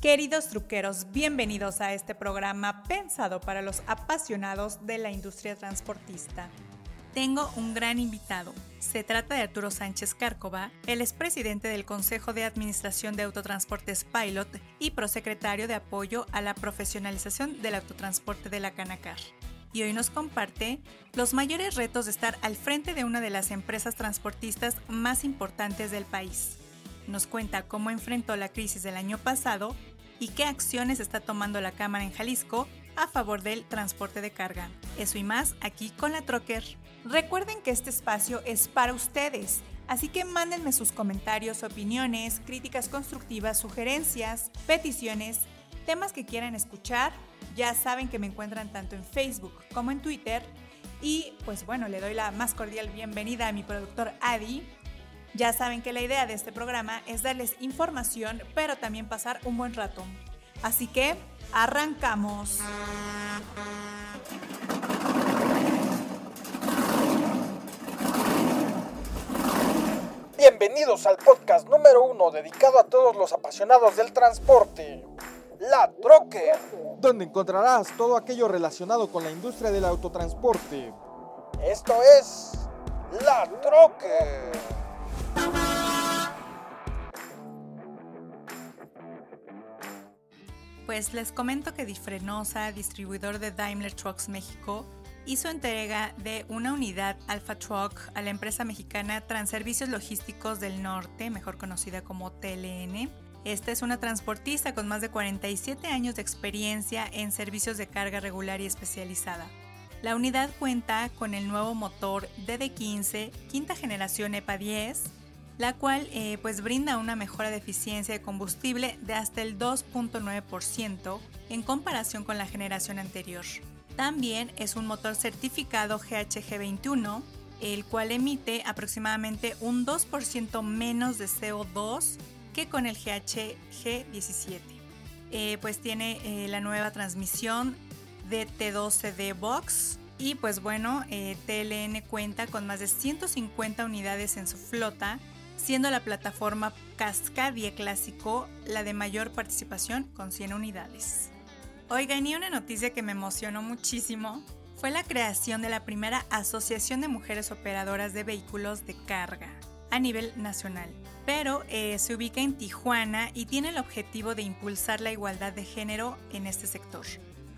Queridos truqueros, bienvenidos a este programa pensado para los apasionados de la industria transportista. Tengo un gran invitado. Se trata de Arturo Sánchez Cárcova, el expresidente del Consejo de Administración de Autotransportes Pilot y prosecretario de apoyo a la profesionalización del autotransporte de la Canacar. Y hoy nos comparte los mayores retos de estar al frente de una de las empresas transportistas más importantes del país. Nos cuenta cómo enfrentó la crisis del año pasado y qué acciones está tomando la Cámara en Jalisco a favor del transporte de carga. Eso y más aquí con la Trocker. Recuerden que este espacio es para ustedes, así que mándenme sus comentarios, opiniones, críticas constructivas, sugerencias, peticiones, temas que quieran escuchar. Ya saben que me encuentran tanto en Facebook como en Twitter. Y pues bueno, le doy la más cordial bienvenida a mi productor Adi, ya saben que la idea de este programa es darles información, pero también pasar un buen rato. Así que, arrancamos. Bienvenidos al podcast número uno dedicado a todos los apasionados del transporte. La Troque, donde encontrarás todo aquello relacionado con la industria del autotransporte. Esto es La Troque. Pues les comento que Difrenosa, distribuidor de Daimler Trucks México, hizo entrega de una unidad Alpha Truck a la empresa mexicana Transervicios Logísticos del Norte, mejor conocida como TLN. Esta es una transportista con más de 47 años de experiencia en servicios de carga regular y especializada. La unidad cuenta con el nuevo motor DD15, quinta generación EPA 10, la cual eh, pues brinda una mejora de eficiencia de combustible de hasta el 2.9% en comparación con la generación anterior. También es un motor certificado GHG21, el cual emite aproximadamente un 2% menos de CO2 que con el GHG17. Eh, pues tiene eh, la nueva transmisión de T12D Box y pues bueno, TLN cuenta con más de 150 unidades en su flota siendo la plataforma Cascadia Clásico la de mayor participación con 100 unidades. Oigan, y una noticia que me emocionó muchísimo fue la creación de la primera Asociación de Mujeres Operadoras de Vehículos de Carga a nivel nacional, pero eh, se ubica en Tijuana y tiene el objetivo de impulsar la igualdad de género en este sector,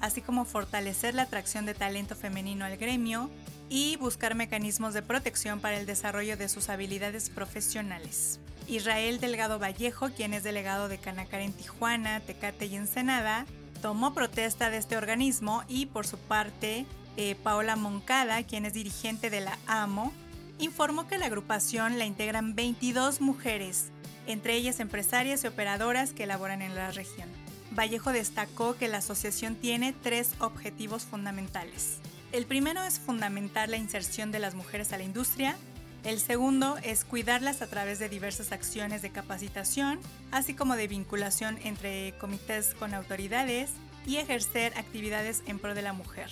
así como fortalecer la atracción de talento femenino al gremio y buscar mecanismos de protección para el desarrollo de sus habilidades profesionales. Israel Delgado Vallejo, quien es delegado de Canacar en Tijuana, Tecate y Ensenada, tomó protesta de este organismo y por su parte, eh, Paola Moncada, quien es dirigente de la AMO, informó que la agrupación la integran 22 mujeres, entre ellas empresarias y operadoras que laboran en la región. Vallejo destacó que la asociación tiene tres objetivos fundamentales. El primero es fundamentar la inserción de las mujeres a la industria. El segundo es cuidarlas a través de diversas acciones de capacitación, así como de vinculación entre comités con autoridades y ejercer actividades en pro de la mujer.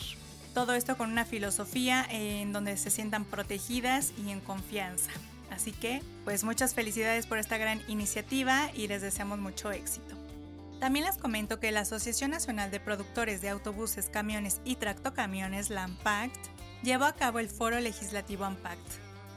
Todo esto con una filosofía en donde se sientan protegidas y en confianza. Así que, pues muchas felicidades por esta gran iniciativa y les deseamos mucho éxito. También les comento que la Asociación Nacional de Productores de Autobuses, Camiones y Tractocamiones, la AMPACT, llevó a cabo el Foro Legislativo AMPACT,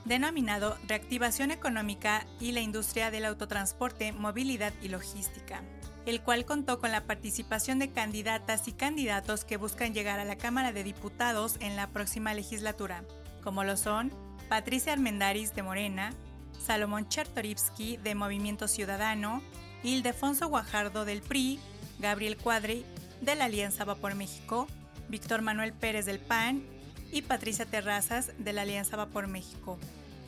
denominado Reactivación Económica y la Industria del Autotransporte, Movilidad y Logística, el cual contó con la participación de candidatas y candidatos que buscan llegar a la Cámara de Diputados en la próxima legislatura, como lo son Patricia Armendaris de Morena, Salomón Chertorivsky de Movimiento Ciudadano, Ildefonso Guajardo del PRI, Gabriel Cuadri de la Alianza Va por México, Víctor Manuel Pérez del PAN y Patricia Terrazas de la Alianza Va por México.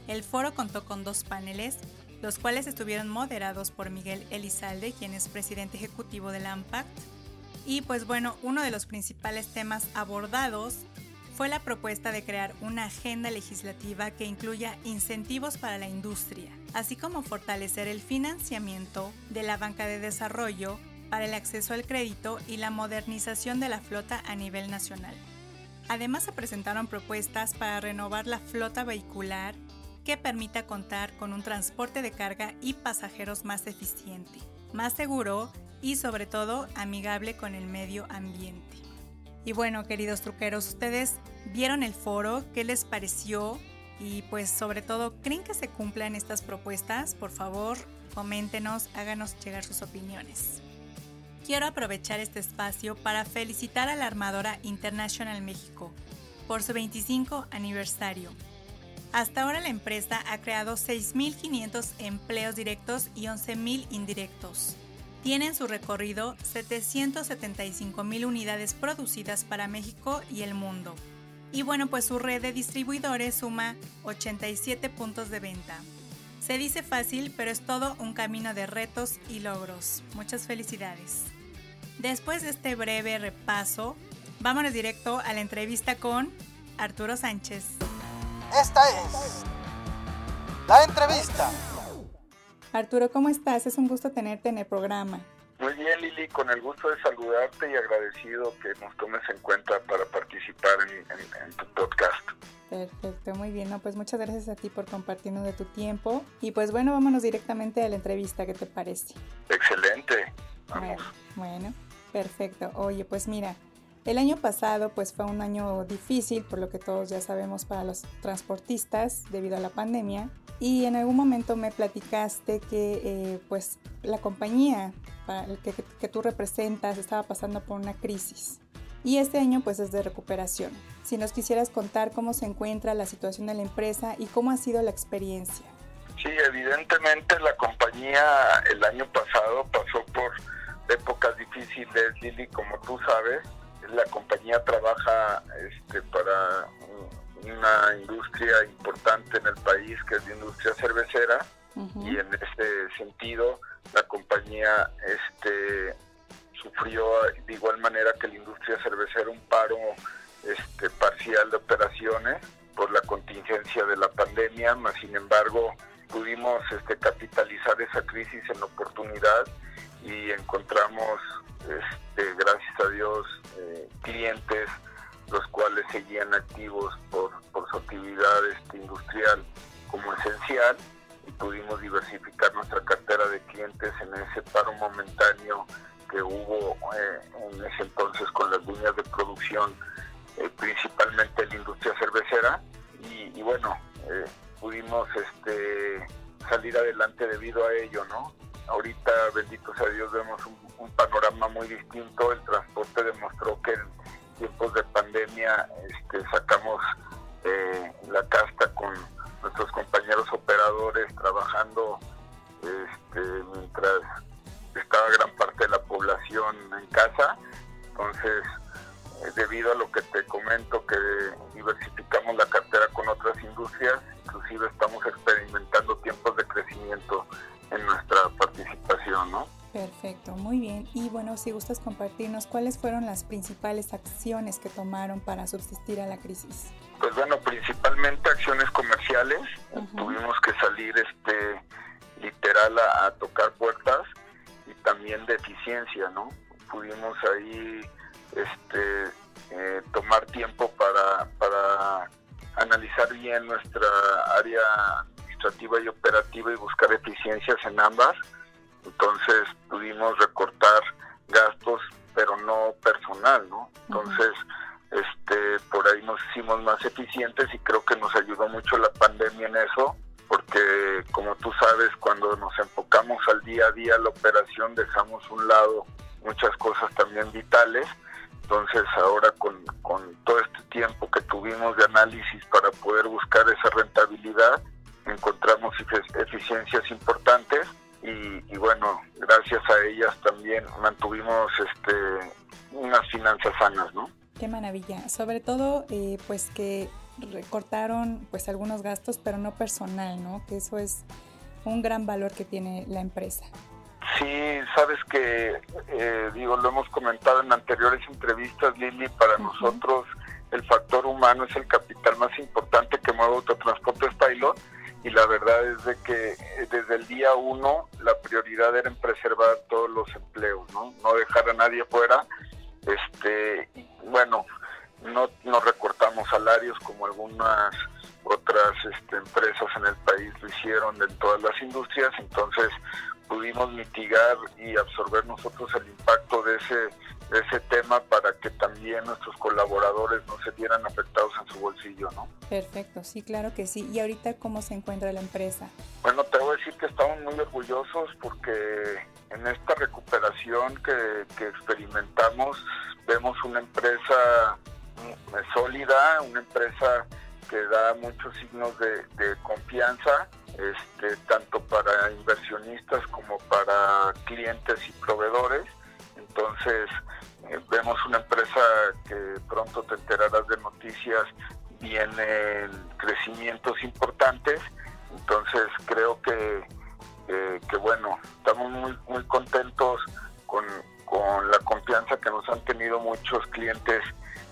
El foro contó con dos paneles, los cuales estuvieron moderados por Miguel Elizalde, quien es presidente ejecutivo de la AMPACT. Y pues bueno, uno de los principales temas abordados fue la propuesta de crear una agenda legislativa que incluya incentivos para la industria, así como fortalecer el financiamiento de la banca de desarrollo para el acceso al crédito y la modernización de la flota a nivel nacional. Además se presentaron propuestas para renovar la flota vehicular que permita contar con un transporte de carga y pasajeros más eficiente, más seguro y sobre todo amigable con el medio ambiente. Y bueno, queridos truqueros, ustedes vieron el foro, ¿qué les pareció? Y pues sobre todo, ¿creen que se cumplan estas propuestas? Por favor, coméntenos, háganos llegar sus opiniones. Quiero aprovechar este espacio para felicitar a la armadora International México por su 25 aniversario. Hasta ahora la empresa ha creado 6.500 empleos directos y 11.000 indirectos. Tiene en su recorrido 775.000 unidades producidas para México y el mundo. Y bueno, pues su red de distribuidores suma 87 puntos de venta. Se dice fácil, pero es todo un camino de retos y logros. Muchas felicidades. Después de este breve repaso, vámonos directo a la entrevista con Arturo Sánchez. Esta es la entrevista. Arturo, ¿cómo estás? Es un gusto tenerte en el programa. Muy bien, Lili, con el gusto de saludarte y agradecido que nos tomes en cuenta para participar en, tu podcast. Perfecto, muy bien. No, pues muchas gracias a ti por compartirnos de tu tiempo. Y pues bueno, vámonos directamente a la entrevista, ¿qué te parece? Excelente, vamos. bueno perfecto. Oye, pues mira, el año pasado pues fue un año difícil, por lo que todos ya sabemos para los transportistas debido a la pandemia. Y en algún momento me platicaste que eh, pues la compañía que, que, tú representas estaba pasando por una crisis. Y este año pues es de recuperación. Si nos quisieras contar cómo se encuentra la situación de la empresa y cómo ha sido la experiencia. Sí, evidentemente la compañía el año pasado pasó por épocas difíciles, Lili, como tú sabes la compañía trabaja este, para una industria importante en el país que es la industria cervecera y en ese sentido la compañía este sufrió de igual manera que la industria cervecera un paro este parcial de operaciones por la contingencia de la pandemia, más sin embargo pudimos este capitalizar esa crisis en oportunidad y encontramos este, gracias a Dios, eh, clientes los cuales seguían activos por, su actividad este, industrial como esencial y pudimos diversificar nuestra cartera de clientes en ese paro momentáneo que hubo eh, en ese entonces con las líneas de producción, eh, principalmente en la industria cervecera. Y, bueno, pudimos este, salir adelante debido a ello, ¿no? Ahorita, bendito sea Dios, vemos un, panorama muy distinto. El transporte demostró que en tiempos de pandemia este, sacamos eh, la casta con nuestros compañeros operadores trabajando este, mientras estaba gran parte de la población en casa. Entonces, eh, debido a lo que te comento, que diversificamos la cartera con otras industrias, inclusive estamos experimentando tiempos de crecimiento en nuestra participación, ¿no? Perfecto, muy bien. Y bueno, si gustas compartirnos, ¿cuáles fueron las principales acciones que tomaron para subsistir a la crisis? Pues bueno, principalmente acciones comerciales. Tuvimos que salir este literal a, tocar puertas y también de eficiencia, ¿no? Pudimos ahí este eh, tomar tiempo para, para analizar bien nuestra área administrativa y operativa y buscar eficiencias en ambas. Entonces pudimos recortar gastos, pero no personal, ¿no? Entonces, este, por ahí nos hicimos más eficientes y creo que nos ayudó mucho la pandemia en eso, porque como tú sabes, cuando nos enfocamos al día a día, la operación, dejamos un lado sobre todo eh, pues que recortaron pues algunos gastos, pero no personal, ¿no? Que eso es un gran valor que tiene la empresa. Sí, sabes que, eh, digo, lo hemos comentado en anteriores entrevistas, Lili, para nosotros el factor humano es el capital más importante que mueve Autotransportes Pilot y la verdad es de que eh, desde el día uno la prioridad era en preservar todos los empleos, ¿no? No dejar a nadie fuera. Este, bueno, no, no recortamos salarios como algunas otras este, empresas en el país lo hicieron en todas las industrias, entonces pudimos mitigar y absorber nosotros el impacto de ese, ese tema para que también nuestros colaboradores no se vieran afectados en su bolsillo, ¿no? Perfecto, sí, claro que sí. ¿Y ahorita cómo se encuentra la empresa? Bueno, te voy a decir que estamos muy orgullosos porque en esta recuperación que, que experimentamos vemos una empresa sólida, una empresa que da muchos signos de, confianza este, tanto para inversionistas como para clientes y proveedores. Entonces, eh, vemos una empresa que pronto te enterarás de noticias, vienen crecimientos importantes. Entonces, creo que, que bueno, estamos muy, muy contentos con, con la confianza que nos han tenido muchos clientes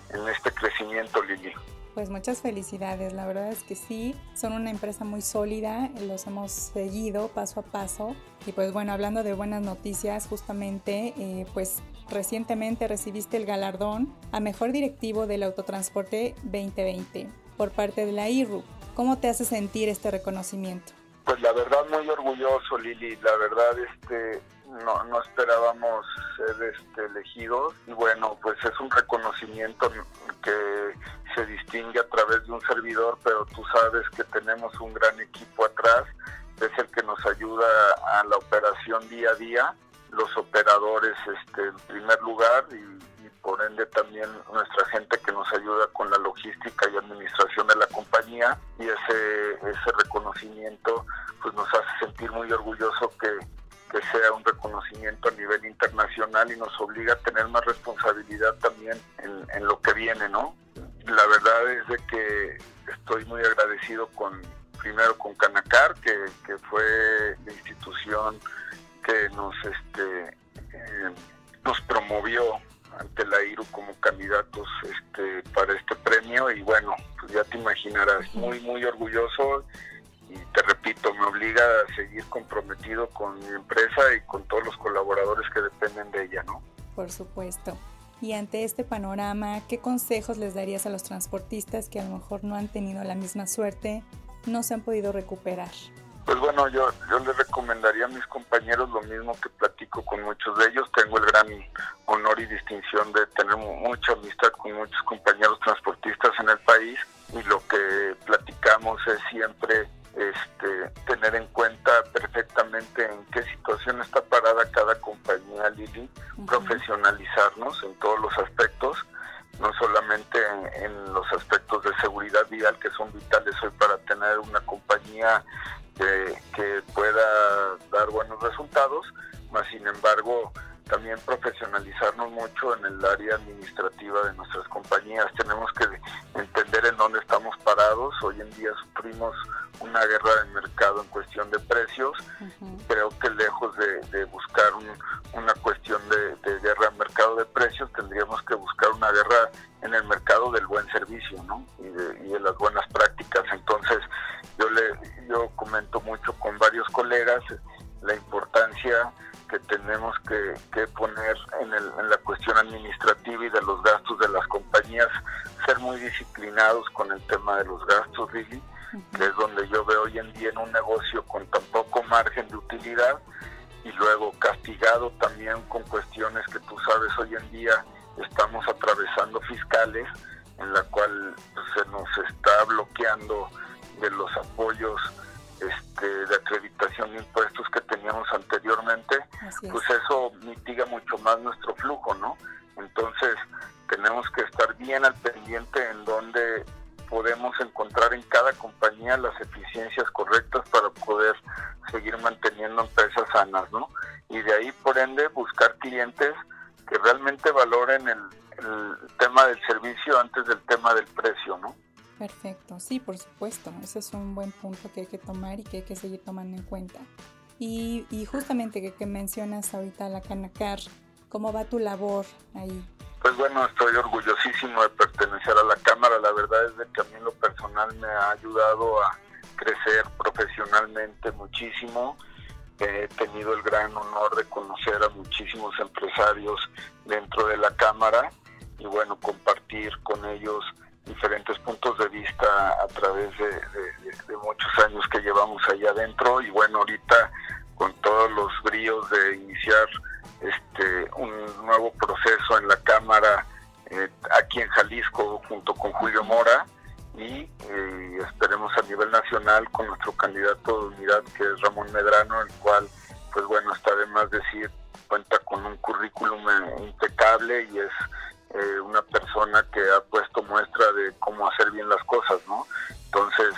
en este crecimiento, Lili. Pues muchas felicidades, la verdad es que sí, son una empresa muy sólida, los hemos seguido paso a paso y pues bueno, hablando de buenas noticias, justamente eh, pues recientemente recibiste el galardón a Mejor Directivo del Autotransporte 2020 por parte de la IRU. ¿Cómo te hace sentir este reconocimiento? Pues la verdad muy orgulloso Lili, la verdad este no, no esperábamos ser este, elegidos. Y bueno pues es un reconocimiento que se distingue a través de un servidor, pero tú sabes que tenemos un gran equipo atrás, es el que nos ayuda a la operación día a día, los operadores este, en primer lugar y, por ende también nuestra gente que nos ayuda con la logística y administración de la compañía. Y ese, ese reconocimiento pues nos hace sentir muy orgulloso que, que sea un reconocimiento a nivel internacional y nos obliga a tener más responsabilidad también en, lo que viene, ¿no? la verdad es de que estoy muy agradecido con primero con Canacar, que, fue la institución que nos este eh, nos promovió ante la IRU como candidatos este para este premio y bueno, pues ya te imaginarás, muy muy orgulloso y te repito, me obliga a seguir comprometido con mi empresa y con todos los colaboradores que dependen de ella, ¿no? Por supuesto. Y ante este panorama, ¿qué consejos les darías a los transportistas que a lo mejor no han tenido la misma suerte, no se han podido recuperar? Pues bueno, yo, yo les recomendaría a mis compañeros lo mismo que platico con muchos de ellos. Tengo el gran honor y distinción de tener mucha amistad con muchos compañeros transportistas en el país y lo que platicamos es siempre este, tener en cuenta perfectamente en qué situación está parada cada compañía, Lili, profesionalizarnos en todos los aspectos, no solamente en, los aspectos de seguridad vial que son vitales hoy para tener una compañía que, que pueda dar buenos resultados, más sin embargo también profesionalizarnos mucho en el área administrativa de nuestras compañías. Tenemos que entender en dónde estamos parados. Hoy en día sufrimos una guerra de mercado en cuestión de precios. Creo que lejos de, buscar una cuestión de, guerra de mercado de precios, tendríamos que buscar una guerra en el mercado del buen servicio ¿no? y, de, y de las buenas prácticas. Entonces, yo, le, yo comento mucho con varios colegas la importancia que tenemos que, poner en, en, la cuestión administrativa y de los gastos de las compañías, ser muy disciplinados con el tema de los gastos, Lili, que es donde yo veo hoy en día en un negocio con tan poco margen de utilidad y luego castigado también con cuestiones que tú sabes hoy en día estamos atravesando fiscales en la cual pues, se nos está bloqueando de los apoyos pues eso mitiga mucho más nuestro flujo, ¿no? Entonces tenemos que estar bien al pendiente en donde podemos encontrar en cada compañía las eficiencias correctas para poder seguir manteniendo empresas sanas, ¿no? Y de ahí, por ende, buscar clientes que realmente valoren el, el tema del servicio antes del tema del precio, ¿no? Perfecto, sí, por supuesto. Ese es un buen punto que hay que tomar y que hay que seguir tomando en cuenta. Y, justamente que, que, mencionas ahorita la Canacar, ¿cómo va tu labor ahí? Pues bueno, estoy orgullosísimo de pertenecer a la Cámara. La verdad es que a mí lo personal me ha ayudado a crecer profesionalmente muchísimo. He tenido el gran honor de conocer a muchísimos empresarios dentro de la Cámara y bueno, compartir con ellos diferentes puntos de vista a través de, muchos años que llevamos ahí adentro. Y bueno, ahorita con todos los bríos de iniciar este un nuevo proceso en la Cámara eh, aquí en Jalisco junto con Julio Mora y eh, esperemos a nivel nacional con nuestro candidato de unidad que es Ramón Medrano, el cual pues bueno está de más decir cuenta con un currículum impecable y es eh, una persona que ha puesto muestra de cómo hacer bien las cosas, ¿no? Entonces,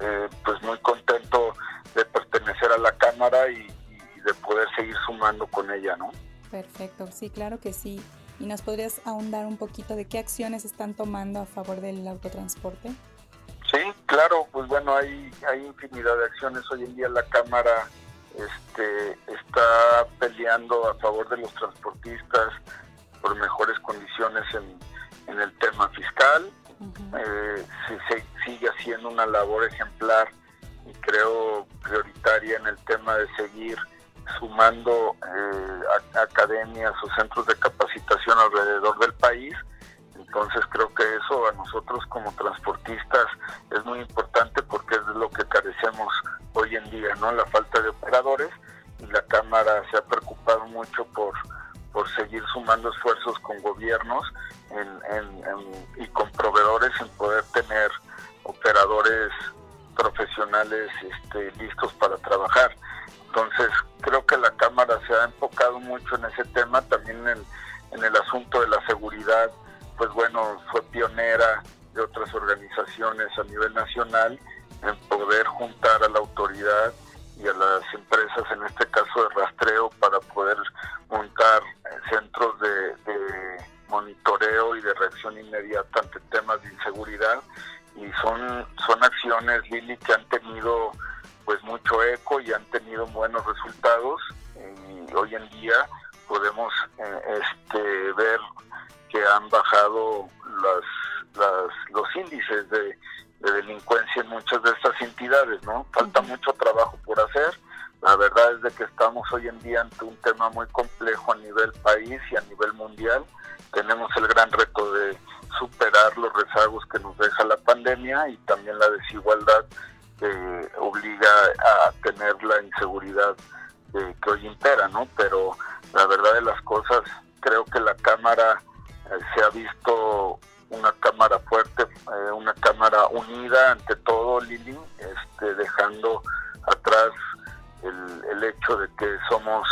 eh, pues muy contento de pertenecer a la Cámara y, de poder seguir sumando con ella, ¿no? Perfecto, sí, claro que sí. ¿Y nos podrías ahondar un poquito de qué acciones están tomando a favor del autotransporte? Sí, claro, pues bueno, hay, hay infinidad de acciones. Hoy en día la Cámara este, está peleando a favor de los transportistas, por mejores condiciones en, el tema fiscal. Eh, se, sigue haciendo una labor ejemplar y creo prioritaria en el tema de seguir sumando eh, academias o centros de capacitación alrededor del país. Entonces creo que eso a nosotros como transportistas es muy importante porque es lo que carecemos hoy en día, ¿no? La falta de operadores y la Cámara se ha preocupado mucho por por seguir sumando esfuerzos con gobiernos y con proveedores en poder tener operadores profesionales este, listos para trabajar. Entonces, creo que la Cámara se ha enfocado mucho en ese tema, también en, en el asunto de la seguridad, pues bueno, fue pionera de otras organizaciones a nivel nacional en poder juntar a la autoridad y a las empresas, en este caso de rastreo, para poder montar centros de, monitoreo y de reacción inmediata ante temas de inseguridad. Y son, son acciones, Lili, que han tenido pues mucho eco y han tenido buenos resultados. Y hoy en día podemos eh, este, ver que han bajado las, los índices de, de delincuencia en muchas de estas entidades, ¿no? Falta mucho trabajo por hacer. La verdad es de que estamos hoy en día ante un tema muy complejo a nivel país y a nivel mundial. Tenemos el gran reto de superar los rezagos que nos deja la pandemia y también la desigualdad que obliga a tener la inseguridad eh, que hoy impera, ¿no? Pero la verdad de las cosas, creo que la Cámara eh, se ha visto una cámara fuerte, unida ante todo, Lili, este, dejando atrás el, el hecho de que somos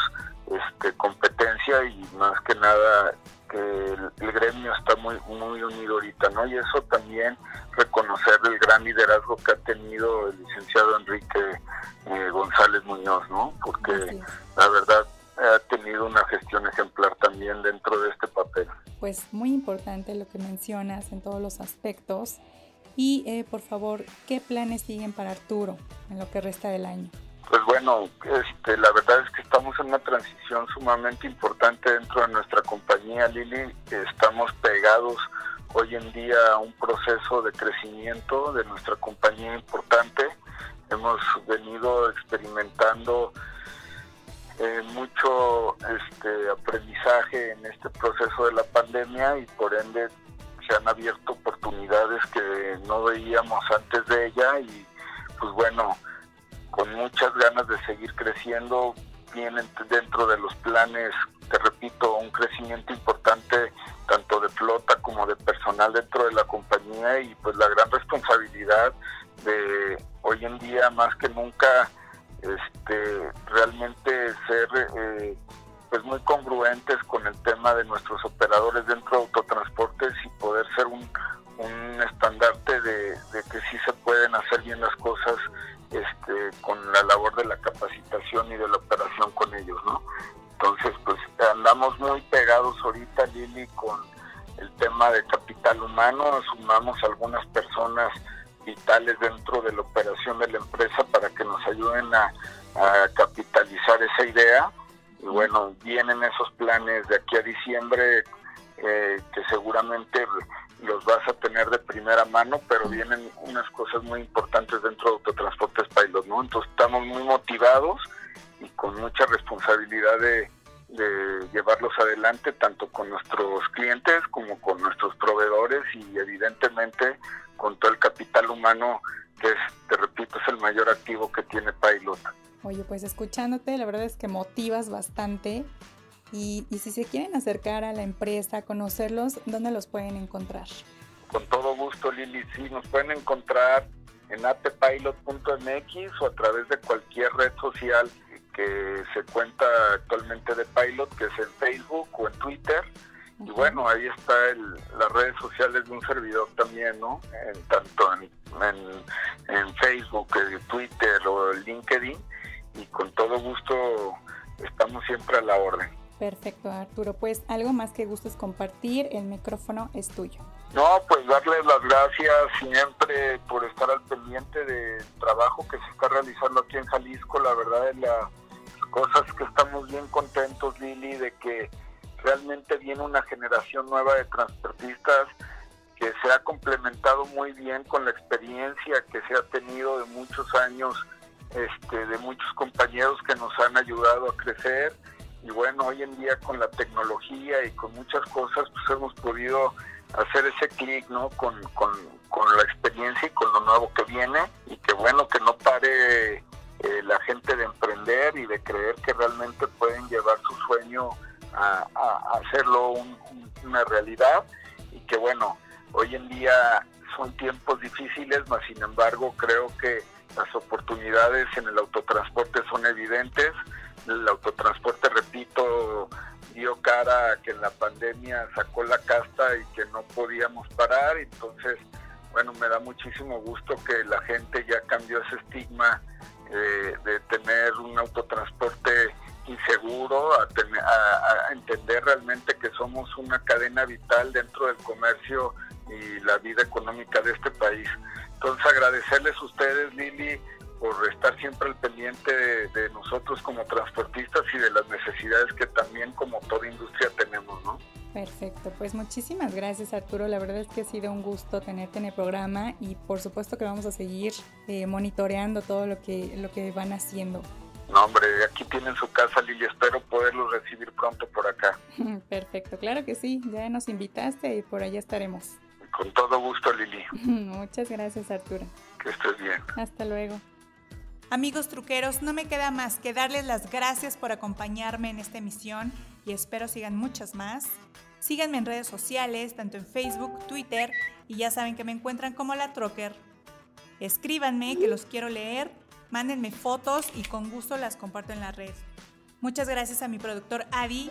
este, competencia y más que nada que el, gremio está muy muy unido ahorita, ¿no? Y eso también reconocer el gran liderazgo que ha tenido el licenciado Enrique eh, González Muñoz, ¿no? Porque la verdad ha tenido una gestión ejemplar también dentro de este papel. Pues muy importante lo que mencionas en todos los aspectos. Y eh, por favor, ¿qué planes siguen para Arturo en lo que resta del año? Pues bueno, este, la verdad es que estamos en una transición sumamente importante dentro de nuestra compañía, Lili. Estamos pegados hoy en día a un proceso de crecimiento de nuestra compañía importante. Hemos venido experimentando eh, mucho este, aprendizaje en este proceso de la pandemia y por ende se han abierto oportunidades que no veíamos antes de ella y pues bueno, con muchas ganas de seguir creciendo, vienen dentro de los planes, te repito, un crecimiento importante tanto de flota como de personal dentro de la compañía y pues la gran responsabilidad de hoy en día más que nunca este, realmente ser eh, pues muy congruentes con el tema de nuestros operadores dentro de autotransportes y poder ser un, un estandarte de, que sí se pueden hacer bien las cosas este, con la labor de la capacitación y de la operación con ellos, ¿no? Entonces, pues andamos muy pegados ahorita, Lili, con el tema de capital humano, sumamos algunas personas vitales dentro de la operación de la empresa para que nos ayuden a, capitalizar esa idea. Y bueno, vienen esos planes de aquí a diciembre mano, pero vienen unas cosas muy importantes dentro de Autotransportes Pilot, ¿no? Entonces estamos muy motivados y con mucha responsabilidad de, de llevarlos adelante, tanto con nuestros clientes como con nuestros proveedores y evidentemente con todo el capital humano que es, te repito, es el mayor activo que tiene Pilot. Oye, pues escuchándote, la verdad es que motivas bastante. Y, y si se quieren acercar a la empresa, conocerlos, ¿dónde los pueden encontrar? Con todo gusto, Lili. Sí, nos pueden encontrar en atpilot.mx o a través de cualquier red social que se cuenta actualmente de Pilot, que es en Facebook o en Twitter. Y bueno, ahí está las redes sociales de un servidor también, ¿no? En, tanto en, en, Facebook, en Twitter o LinkedIn. Y con todo gusto estamos siempre a la orden. Perfecto, Arturo. Pues algo más que gustes compartir, el micrófono es tuyo. No, pues darles las gracias siempre por estar al pendiente del trabajo que se está realizando aquí en Jalisco. La verdad es las cosas que estamos bien contentos, Lili, de que realmente viene una generación nueva de transportistas que se ha complementado muy bien con la experiencia que se ha tenido de muchos años, este, de muchos compañeros que nos han ayudado a crecer. Y bueno, hoy en día con la tecnología y con muchas cosas, pues hemos podido hacer ese clic ¿no? Con, la experiencia y con lo nuevo que viene. Y que bueno que no pare eh, la gente de emprender y de creer que realmente pueden llevar su sueño a, hacerlo una realidad. Y que bueno hoy en día son tiempos difíciles mas sin embargo creo que las oportunidades en el autotransporte son evidentes. El autotransporte repito dio cara a que la pandemia sacó la casta y que no podíamos parar. Entonces, bueno, me da muchísimo gusto que la gente ya cambió ese estigma eh, de tener un autotransporte inseguro, a, a, entender realmente que somos una cadena vital dentro del comercio y la vida económica de este país. Entonces agradecerles a ustedes, Lili, por estar siempre al pendiente de, nosotros como transportistas y de las necesidades que también como toda industria tenemos, ¿no? Perfecto, pues muchísimas gracias Arturo, la verdad es que ha sido un gusto tenerte en el programa y por supuesto que vamos a seguir eh, monitoreando todo lo que, lo que van haciendo. No, hombre, aquí tienen su casa, Lili. Espero poderlos recibir pronto por acá. Perfecto, claro que sí. Ya nos invitaste y por allá estaremos. Con todo gusto, Lili. Muchas gracias, Arturo. Que estés bien. Hasta luego. Amigos truqueros, no me queda más que darles las gracias por acompañarme en esta emisión y espero sigan muchas más. Síganme en redes sociales, tanto en Facebook, Twitter y ya saben que me encuentran como la Trocker. Escríbanme que los quiero leer, mándenme fotos y con gusto las comparto en la red. Muchas gracias a mi productor Adi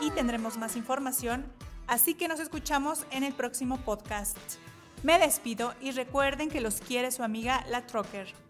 y tendremos más información, así que nos escuchamos en el próximo podcast. Me despido y recuerden que los quiere su amiga la Trocker.